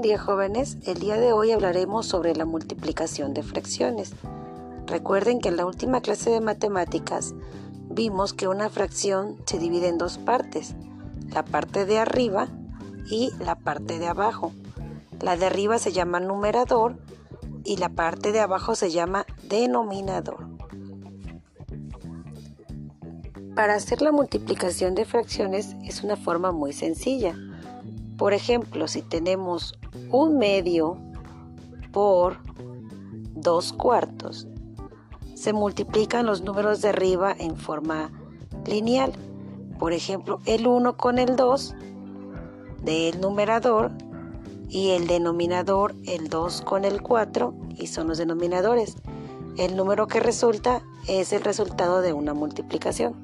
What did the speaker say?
día jóvenes, el día de hoy hablaremos sobre la multiplicación de fracciones. Recuerden que en la última clase de matemáticas vimos que una fracción se divide en dos partes, la parte de arriba y la parte de abajo. La de arriba se llama numerador y la parte de abajo se llama denominador. Para hacer la multiplicación de fracciones es una forma muy sencilla. Por ejemplo, si tenemos un medio por dos cuartos, se multiplican los números de arriba en forma lineal. Por ejemplo, el 1 con el 2 del numerador y el denominador el 2 con el 4 y son los denominadores. El número que resulta es el resultado de una multiplicación.